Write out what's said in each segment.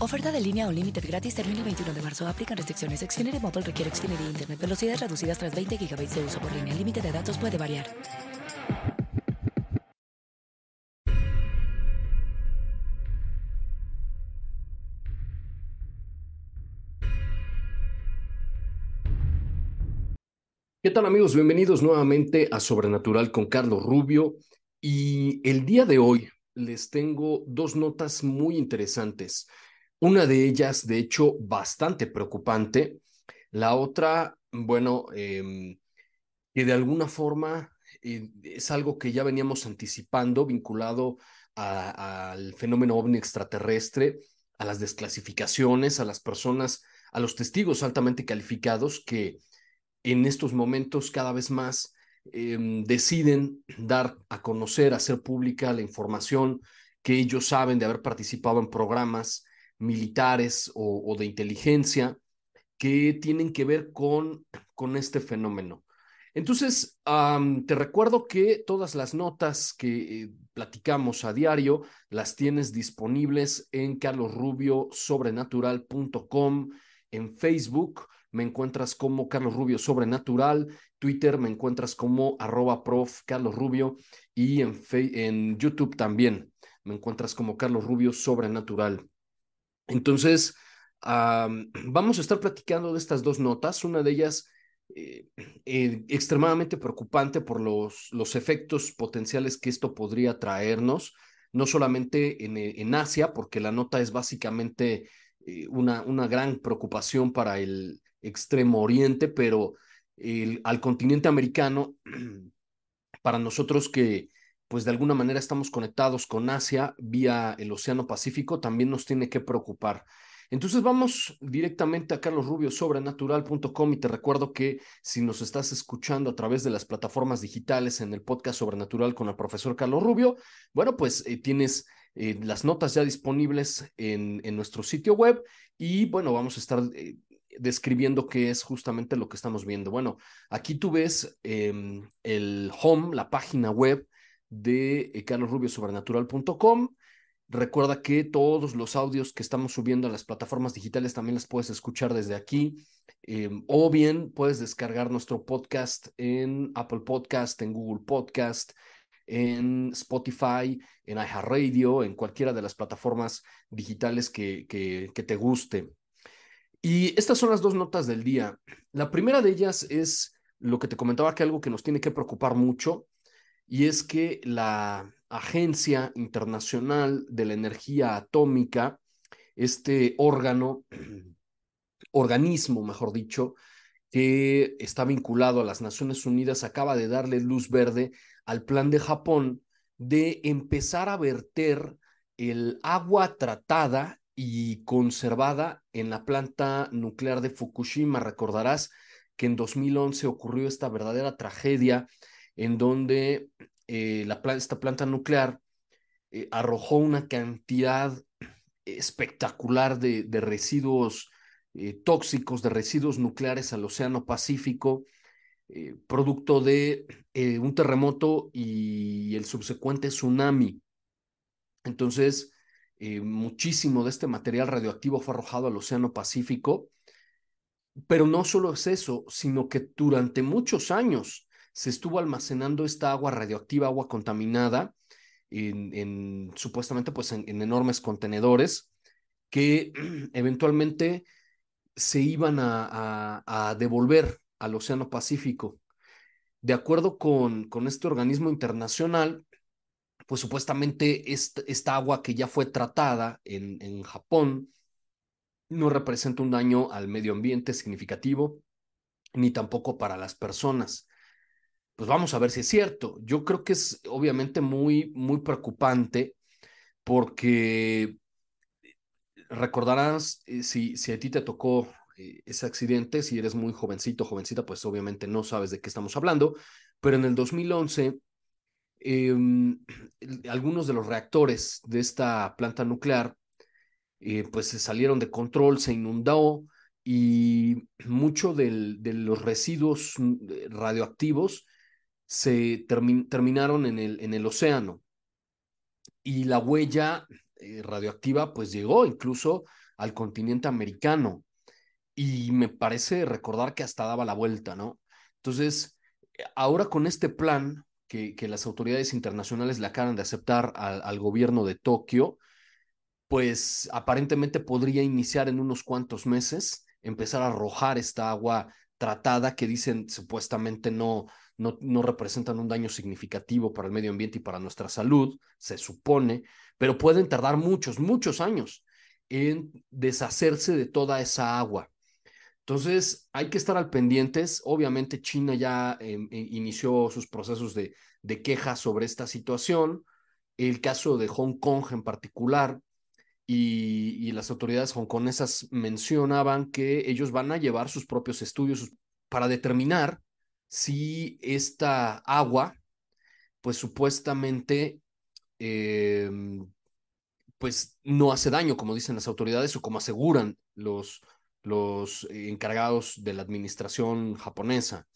Oferta de línea o límite gratis termina el 21 de marzo. Aplican restricciones. Xfinity Mobile requiere Xfinity Internet. Velocidades reducidas tras 20 GB de uso por línea. El límite de datos puede variar. ¿Qué tal amigos? Bienvenidos nuevamente a Sobrenatural con Carlos Rubio. Y el día de hoy les tengo dos notas muy interesantes. Una de ellas, de hecho, bastante preocupante. La otra, bueno, em, que de alguna forma eh, es algo que ya veníamos anticipando, vinculado al fenómeno ovni extraterrestre, a las desclasificaciones, a las personas, a los testigos altamente calificados que en estos momentos cada vez más em, deciden dar a conocer, hacer pública la información que ellos saben de haber participado en programas militares o, de inteligencia que tienen que ver con, con este fenómeno. Entonces, te recuerdo que todas las notas que eh, platicamos a diario las tienes disponibles en carlosrubiosobrenatural.com, en Facebook me encuentras como Carlos Rubio Sobrenatural, Twitter me encuentras como arroba prof Carlos Rubio y en, en YouTube también me encuentras como Carlos Rubio Sobrenatural. Entonces, vamos a estar platicando de estas dos notas, una de ellas eh, eh, extremadamente preocupante por los, los efectos potenciales que esto podría traernos, no solamente en, en Asia, porque la nota es básicamente eh, una, una gran preocupación para el extremo oriente, pero al continente americano, para nosotros que pues de alguna manera estamos conectados con Asia vía el Océano Pacífico, también nos tiene que preocupar. Entonces vamos directamente a carlosrubiosobrenatural.com y te recuerdo que si nos estás escuchando a través de las plataformas digitales en el podcast Sobrenatural con el profesor Carlos Rubio, bueno, pues eh, tienes eh, las notas ya disponibles en, en, nuestro sitio web y bueno, vamos a estar eh, describiendo qué es justamente lo que estamos viendo. Bueno, aquí tú ves em, el home, la página web de eh, carlosrubiosobrenatural.com. Recuerda que todos los audios que estamos subiendo a las plataformas digitales también las puedes escuchar desde aquí. Em, o bien puedes descargar nuestro podcast en Apple Podcast, en Google Podcast, en Spotify, en iHeartRadio, en cualquiera de las plataformas digitales que, que, que te guste. Y estas son las dos notas del día. La primera de ellas es lo que te comentaba que algo que nos tiene que preocupar mucho y es que la Agencia Internacional de la Energía Atómica, este órgano, organismo, mejor dicho, que está vinculado a las Naciones Unidas, acaba de darle luz verde al plan de Japón de empezar a verter el agua tratada y conservada en la planta nuclear de Fukushima. Recordarás que en 2011 ocurrió esta verdadera tragedia en donde eh, la, esta planta nuclear eh, arrojó una cantidad espectacular de, residuos eh, tóxicos, de residuos nucleares al Océano Pacífico, producto de un terremoto y el subsecuente tsunami. Entonces, muchísimo de este material radioactivo fue arrojado al Océano Pacífico, pero no solo es eso, sino que durante muchos años se estuvo almacenando esta agua radioactiva, agua contaminada, en, supuestamente pues en, enormes contenedores que eventualmente se iban a, devolver al Océano Pacífico. de acuerdo con, con este organismo internacional, pues supuestamente esta, esta agua que ya fue tratada en, en Japón no representa un daño al medio ambiente significativo, ni tampoco para las personas. Pues vamos a ver si es cierto. Yo creo que es obviamente muy, muy preocupante porque recordarás, eh, si, si a ti te tocó eh, ese accidente, si eres muy jovencito, jovencita, pues obviamente no sabes de qué estamos hablando, pero en el 2011, em, algunos de los reactores de esta planta nuclear, eh, pues se salieron de control, se inundó y mucho de los residuos mm, radioactivos se terminaron en el, en el océano. Y la huella eh, radioactiva pues llegó incluso al continente americano y me parece recordar que hasta daba la vuelta, ¿no? Entonces, ahora con este plan que, que las autoridades internacionales le acaban de aceptar al gobierno de Tokio, pues aparentemente podría iniciar en unos cuantos meses, empezar a arrojar esta agua tratada que dicen supuestamente no, no, no representan un daño significativo para el medio ambiente y para nuestra salud, se supone, pero pueden tardar muchos, muchos años en deshacerse de toda esa agua. Entonces, hay que estar al pendientes. Obviamente, China ya em, eh, inició sus procesos de, de queja sobre esta situación. El caso de Hong Kong en particular, y, las autoridades hongkonesas mencionaban que ellos van a llevar sus propios estudios para determinar si esta agua, pues supuestamente, eh, pues no hace daño, como dicen las autoridades o como aseguran los, los encargados de la administración japonesa.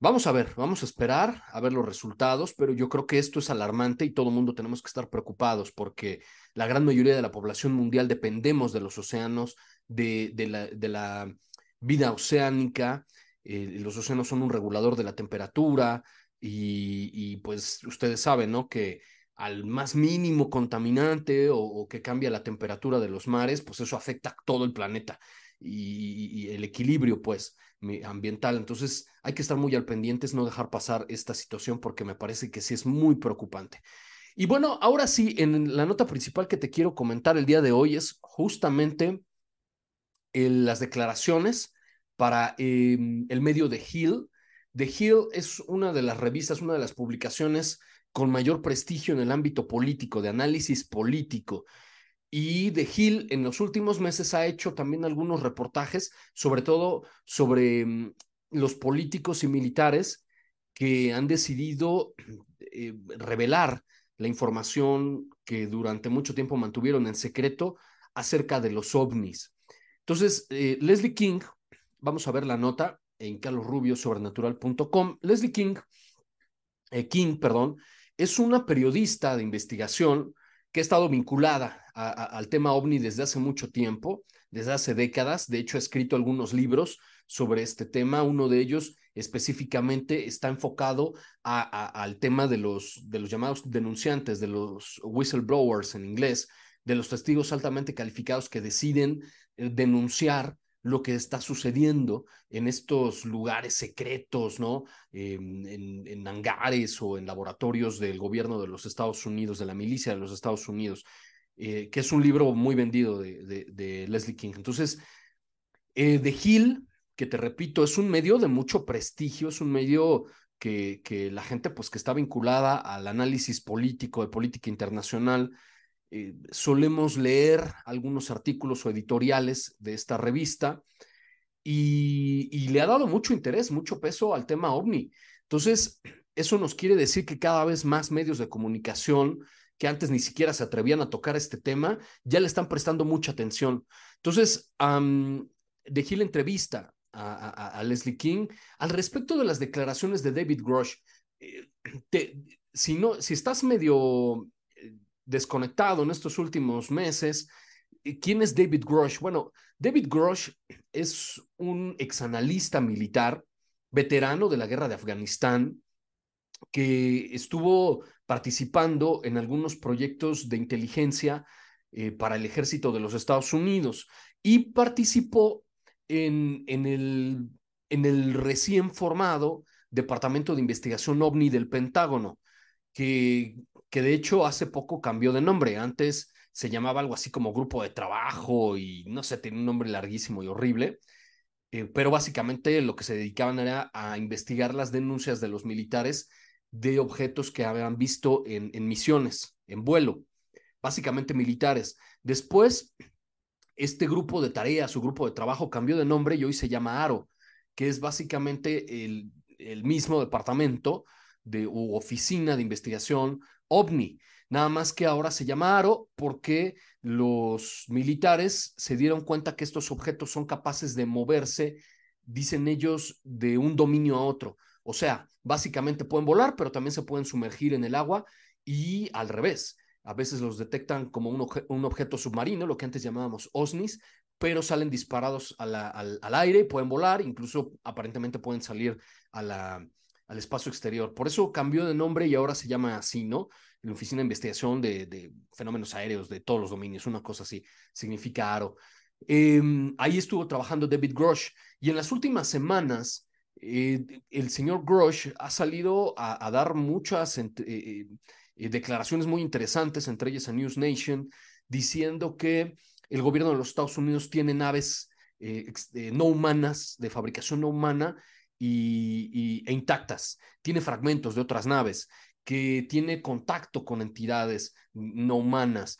Vamos a ver, vamos a esperar a ver los resultados, pero yo creo que esto es alarmante y todo el mundo tenemos que estar preocupados porque la gran mayoría de la población mundial dependemos de los océanos, de, la vida oceánica eh, los océanos son un regulador de la temperatura y, pues ustedes saben, ¿no? Que al más mínimo contaminante o, que cambia la temperatura de los mares, pues eso afecta a todo el planeta y, el equilibrio, pues, ambiental. Entonces hay que estar muy al pendientes, no dejar pasar esta situación porque me parece que sí es muy preocupante. Y bueno, ahora sí, en la nota principal que te quiero comentar el día de hoy es justamente las declaraciones para em, el medio de Hill. The Hill es una de las revistas, una de las publicaciones con mayor prestigio en el ámbito político, de análisis político. Y The Hill en los últimos meses ha hecho también algunos reportajes, sobre todo sobre em, los políticos y militares que han decidido eh, revelar la información que durante mucho tiempo mantuvieron en secreto acerca de los ovnis. Entonces, eh, Leslie King, vamos a ver la nota en carlosrubiosobrenatural.com. Leslie King, eh, King, perdón, es una periodista de investigación que ha estado vinculada al tema ovni desde hace mucho tiempo, desde hace décadas. De hecho, ha escrito algunos libros sobre este tema. Uno de ellos específicamente está enfocado al tema de los, de los llamados denunciantes, de los whistleblowers en inglés, de los testigos altamente calificados que deciden eh, denunciar lo que está sucediendo en estos lugares secretos, ¿no? Em, en, hangares o en laboratorios del gobierno de los Estados Unidos, de la milicia de los Estados Unidos, eh, que es un libro muy vendido de, Leslie King. Entonces, eh, The Hill, que te repito, es un medio de mucho prestigio, es un medio que, la gente pues que está vinculada al análisis político, de política internacional, eh, solemos leer algunos artículos o editoriales de esta revista y, le ha dado mucho interés, mucho peso al tema ovni. Entonces, eso nos quiere decir que cada vez más medios de comunicación que antes ni siquiera se atrevían a tocar este tema, ya le están prestando mucha atención. Entonces, dejé la entrevista a, Leslie King al respecto de las declaraciones de David Grosh. Eh, si, no, si estás medio desconectado en estos últimos meses. ¿Quién es David Grosh? Bueno, David Grosh es un exanalista militar, veterano de la guerra de Afganistán, que estuvo participando en algunos proyectos de inteligencia eh, para el ejército de los Estados Unidos y participó en, en, el, en el recién formado Departamento de Investigación OVNI del Pentágono, que, que de hecho hace poco cambió de nombre. Antes se llamaba algo así como Grupo de Trabajo y no sé, tenía un nombre larguísimo y horrible. Eh, pero básicamente lo que se dedicaban era a investigar las denuncias de los militares de objetos que habían visto en, en misiones, en vuelo, básicamente militares. Después, este grupo de tareas, su grupo de trabajo cambió de nombre y hoy se llama ARO, que es básicamente el, el mismo departamento de, u oficina de investigación OVNI. Nada más que ahora se llama ARO porque los militares se dieron cuenta que estos objetos son capaces de moverse, dicen ellos, de un dominio a otro. O sea, básicamente pueden volar, pero también se pueden sumergir en el agua y al revés. A veces los detectan como un, objeto submarino, lo que antes llamábamos OSNIs, pero salen disparados al, al, aire, pueden volar, incluso aparentemente pueden salir a al espacio exterior. Por eso cambió de nombre y ahora se llama así, ¿no? La Oficina de Investigación de, de Fenómenos Aéreos de todos los dominios, una cosa así, significa ARO. Eh, ahí estuvo trabajando David Grosh y en las últimas semanas eh, el señor Grosh ha salido a, dar muchas eh, eh, declaraciones muy interesantes, entre ellas a News Nation, diciendo que el gobierno de los Estados Unidos tiene naves no humanas, de fabricación no humana, y, e intactas, tiene fragmentos de otras naves, que tiene contacto con entidades no humanas.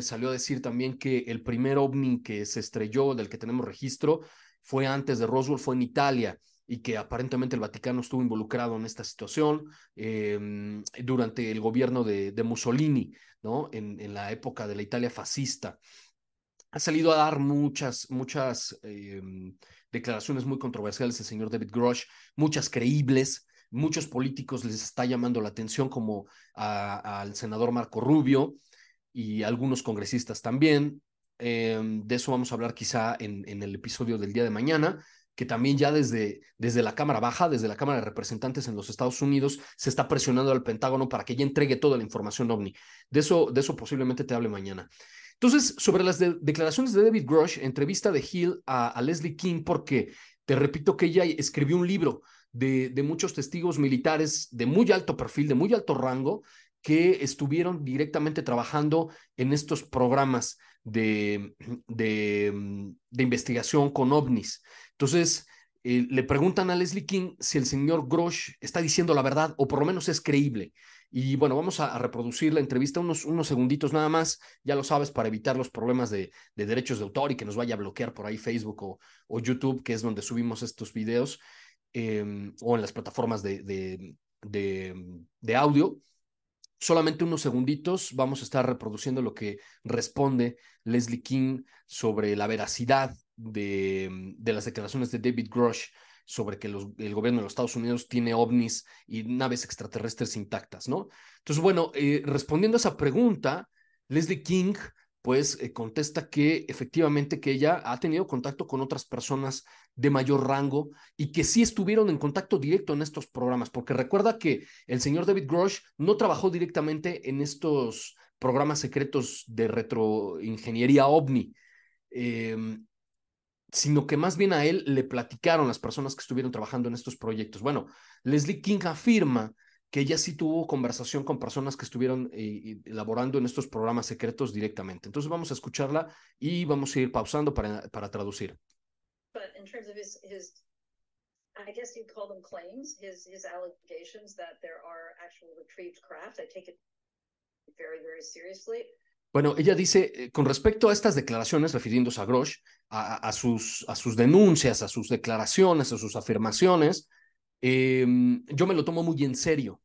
Salió a decir también que el primer ovni que se estrelló, del que tenemos registro, fue antes de Roswell, fue en Italia y que aparentemente el Vaticano estuvo involucrado en esta situación eh, durante el gobierno de, de Mussolini, ¿no? En, en, la época de la Italia fascista. Ha salido a dar muchas, muchas eh, declaraciones muy controversiales el señor David Grosh, muchas creíbles. Muchos políticos les está llamando la atención, como al senador Marco Rubio y algunos congresistas también. Eh, de eso vamos a hablar quizá en, en el episodio del día de mañana que también ya desde, desde la Cámara Baja, desde la Cámara de Representantes en los Estados Unidos, se está presionando al Pentágono para que ya entregue toda la información OVNI. De eso, de eso posiblemente te hable mañana. Entonces, sobre las de declaraciones de David Grush, entrevista de Hill a, Leslie King, porque te repito que ella escribió un libro de, de muchos testigos militares de muy alto perfil, de muy alto rango, que estuvieron directamente trabajando en estos programas de, de investigación con ovnis. Entonces, eh, le preguntan a Leslie King si el señor Grosh está diciendo la verdad o por lo menos es creíble. Y bueno, vamos a, reproducir la entrevista unos, unos, segunditos nada más, ya lo sabes, para evitar los problemas de, de, derechos de autor y que nos vaya a bloquear por ahí Facebook o, YouTube, que es donde subimos estos videos, eh, o en las plataformas de audio solamente unos segunditos vamos a estar reproduciendo lo que responde Leslie King sobre la veracidad de, de las declaraciones de David Grush sobre que el gobierno de los Estados Unidos tiene ovnis y naves extraterrestres intactas, ¿no? Entonces, bueno, eh, respondiendo a esa pregunta, Leslie King pues eh, contesta que efectivamente que ella ha tenido contacto con otras personas de mayor rango y que sí estuvieron en contacto directo en estos programas, porque recuerda que el señor David Grosh no trabajó directamente en estos programas secretos de retroingeniería ovni, eh, sino que más bien a él le platicaron las personas que estuvieron trabajando en estos proyectos. Bueno, Leslie King afirma que ella sí tuvo conversación con personas que estuvieron eh, elaborando en estos programas secretos directamente. Entonces vamos a escucharla y vamos a ir pausando para, para traducir. But in terms of his, his, I guess you'd call them claims, his, his allegations that there are actual retrieved craft, I take it very, very seriously. Bueno, ella dice, eh, con respecto a estas declaraciones, refiriéndose a Grosh, a, sus, a sus denuncias, a sus declaraciones, a sus afirmaciones, eh, yo me lo tomo muy en serio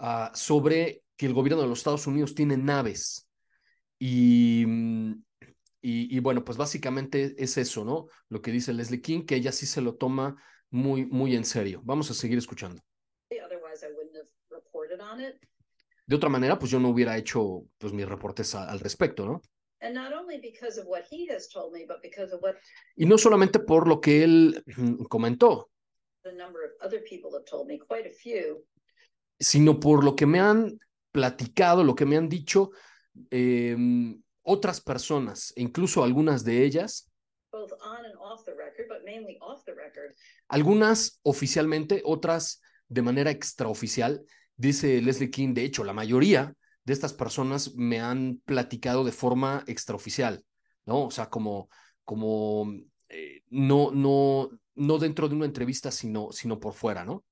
uh, sobre que el gobierno de los Estados Unidos tiene naves. Y, y, y, bueno, pues básicamente es eso, ¿no? Lo que dice Leslie King, que ella sí se lo toma muy, muy en serio. Vamos a seguir escuchando. De otra manera, pues yo no hubiera hecho pues mis reportes a, al respecto, ¿no? Y no solamente por lo que él comentó, sino por lo que me han platicado, lo que me han dicho eh, otras personas, incluso algunas de ellas, both on and off the record, but mainly off the record. Algunas oficialmente, otras de manera extraoficial. Dice Leslie King, de hecho, la mayoría de estas personas me han platicado de forma extraoficial, ¿no? O sea, como, como eh, no, no, no dentro de una entrevista, sino, sino por fuera, ¿no?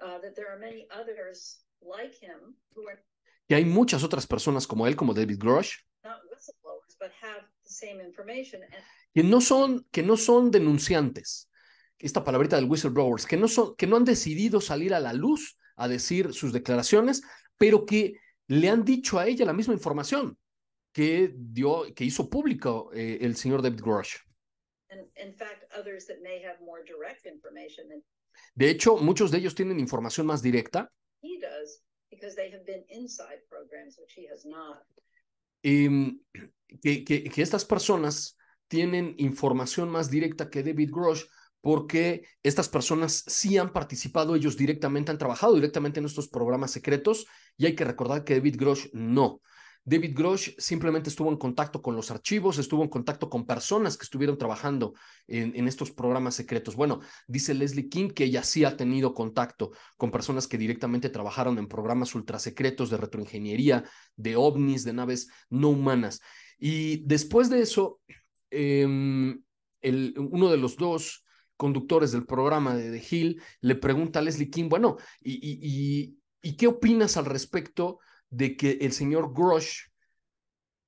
Uh, that there are many others like him who are Y hay muchas otras personas como él, como David Grosh, que no son, que no son denunciantes. Esta palabrita del whistleblowers, que no, son, que no han decidido salir a la luz a decir sus declaraciones, pero que le han dicho a ella la misma información que dio, que hizo público eh, el señor David Grosh. and in fact, others that may have more direct information than De hecho, muchos de ellos tienen información más directa he does because they have been inside programs, which he has not. que, que, que estas personas tienen información más directa que David Grosh porque estas personas sí han participado ellos directamente, han trabajado directamente en estos programas secretos y hay que recordar que David Grosh no. David Grosh simplemente estuvo en contacto con los archivos, estuvo en contacto con personas que estuvieron trabajando en, en estos programas secretos. Bueno, dice Leslie King que ella sí ha tenido contacto con personas que directamente trabajaron en programas ultrasecretos de retroingeniería, de ovnis, de naves no humanas. Y después de eso, em, el, uno de los dos conductores del programa de The Hill le pregunta a Leslie King, bueno, ¿y, y, y, qué opinas al respecto de que el señor Grosh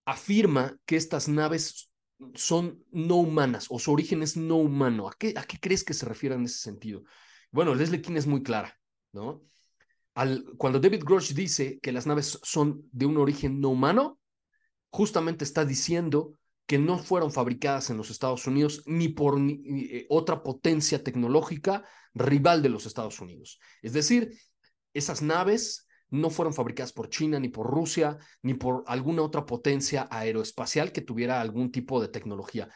afirma que estas naves son no humanas o su origen es no humano? ¿A qué, a qué crees que se refiere en ese sentido? Bueno, Leslie King es muy clara, ¿no? Al, cuando David Grosh dice que las naves son de un origen no humano, justamente está diciendo que no fueron fabricadas en los Estados Unidos ni por eh, otra potencia tecnológica rival de los Estados Unidos. Es decir, esas naves no fueron fabricadas por China, ni por Rusia, ni por alguna otra potencia aeroespacial que tuviera algún tipo de tecnología.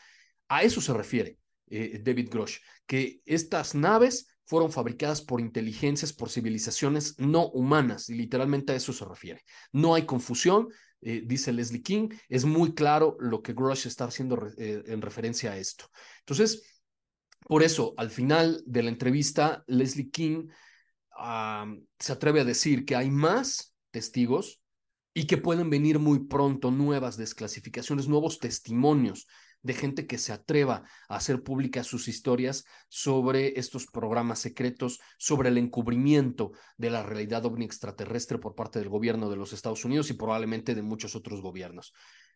A eso se refiere eh, David Grosh, que estas naves fueron fabricadas por inteligencias, por civilizaciones no humanas, y literalmente a eso se refiere. No hay confusión, eh, dice Leslie King, es muy claro lo que Grosh está haciendo eh, en referencia a esto. Entonces, por eso, al final de la entrevista, Leslie King se atreve a decir que hay más testigos y que pueden venir muy pronto nuevas desclasificaciones, nuevos testimonios de gente que se atreva a hacer públicas sus historias sobre estos programas secretos, sobre el encubrimiento de la realidad ovni extraterrestre por parte del gobierno de los Estados Unidos y probablemente de muchos otros gobiernos.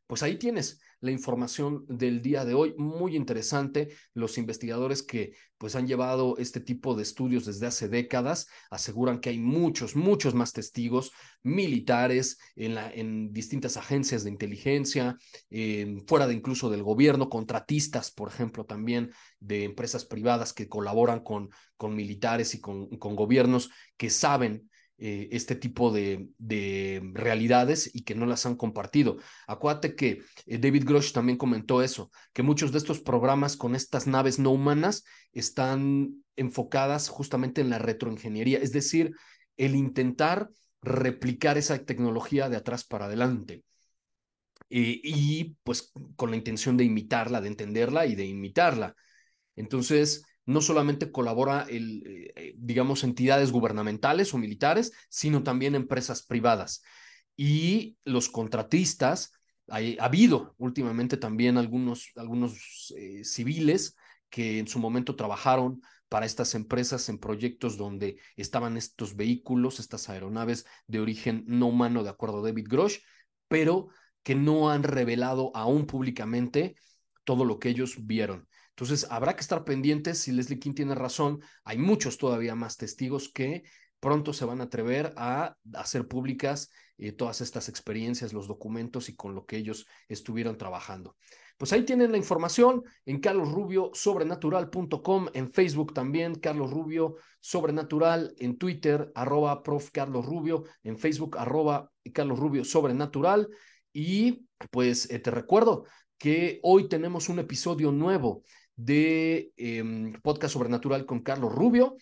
Pues ahí tienes la información del día de hoy, muy interesante. Los investigadores que pues han llevado este tipo de estudios desde hace décadas aseguran que hay muchos, muchos más testigos militares en, distintas agencias de inteligencia, fuera de incluso del gobierno, contratistas, por ejemplo, también de empresas privadas que colaboran con, con militares y con, con gobiernos que saben eh, este tipo de, de, realidades y que no las han compartido. Acuérdate que eh, David Grosh también comentó eso, que muchos de estos programas con estas naves no humanas están enfocadas justamente en la retroingeniería, es decir, el intentar replicar esa tecnología de atrás para adelante. Eh, y pues con la intención de imitarla, de entenderla y de imitarla. Entonces, no solamente colabora, el, eh, digamos, entidades gubernamentales o militares, sino también empresas privadas. Y los contratistas, hay, ha habido últimamente también algunos, algunos eh, civiles que en su momento trabajaron para estas empresas en proyectos donde estaban estos vehículos, estas aeronaves de origen no humano, de acuerdo a David Grosh, pero que no han revelado aún públicamente todo lo que ellos vieron. Entonces, habrá que estar pendientes si Leslie King tiene razón. Hay muchos todavía más testigos que pronto se van a atrever a hacer públicas eh, todas estas experiencias, los documentos y con lo que ellos estuvieron trabajando. Pues ahí tienen la información en carlosrubiosobrenatural.com, en Facebook también, Carlos Rubio Sobrenatural, en Twitter, arroba prof. Carlos Rubio, en Facebook, arroba Carlos Rubio Sobrenatural. Y pues eh, te recuerdo que hoy tenemos un episodio nuevo de eh, Podcast Sobrenatural con Carlos Rubio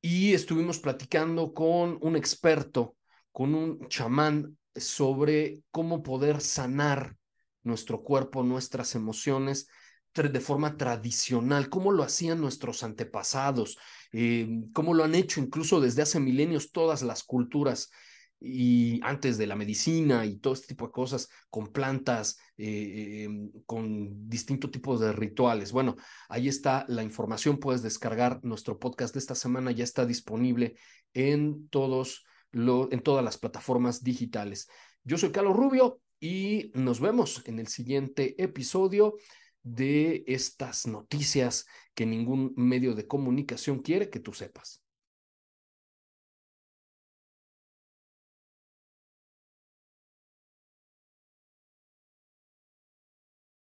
y estuvimos platicando con un experto, con un chamán sobre cómo poder sanar nuestro cuerpo, nuestras emociones de forma tradicional, cómo lo hacían nuestros antepasados, eh, cómo lo han hecho incluso desde hace milenios todas las culturas y antes de la medicina y todo este tipo de cosas, con plantas, eh, em, con distintos tipos de rituales. Bueno, ahí está la información, puedes descargar nuestro podcast de esta semana, ya está disponible en, todos en todas las plataformas digitales. Yo soy Carlos Rubio y nos vemos en el siguiente episodio de estas noticias que ningún medio de comunicación quiere que tú sepas.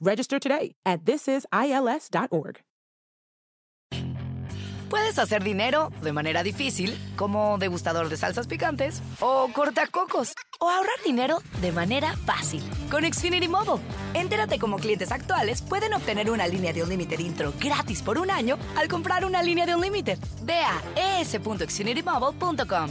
Register today at thisisils.org. Puedes hacer dinero de manera difícil, como degustador de salsas picantes, o cortacocos, o ahorrar dinero de manera fácil con Xfinity Mobile. Entérate cómo clientes actuales pueden obtener una línea de un Unlimited intro gratis por un año al comprar una línea de un Unlimited. Ve a es.xfinitymobile.com.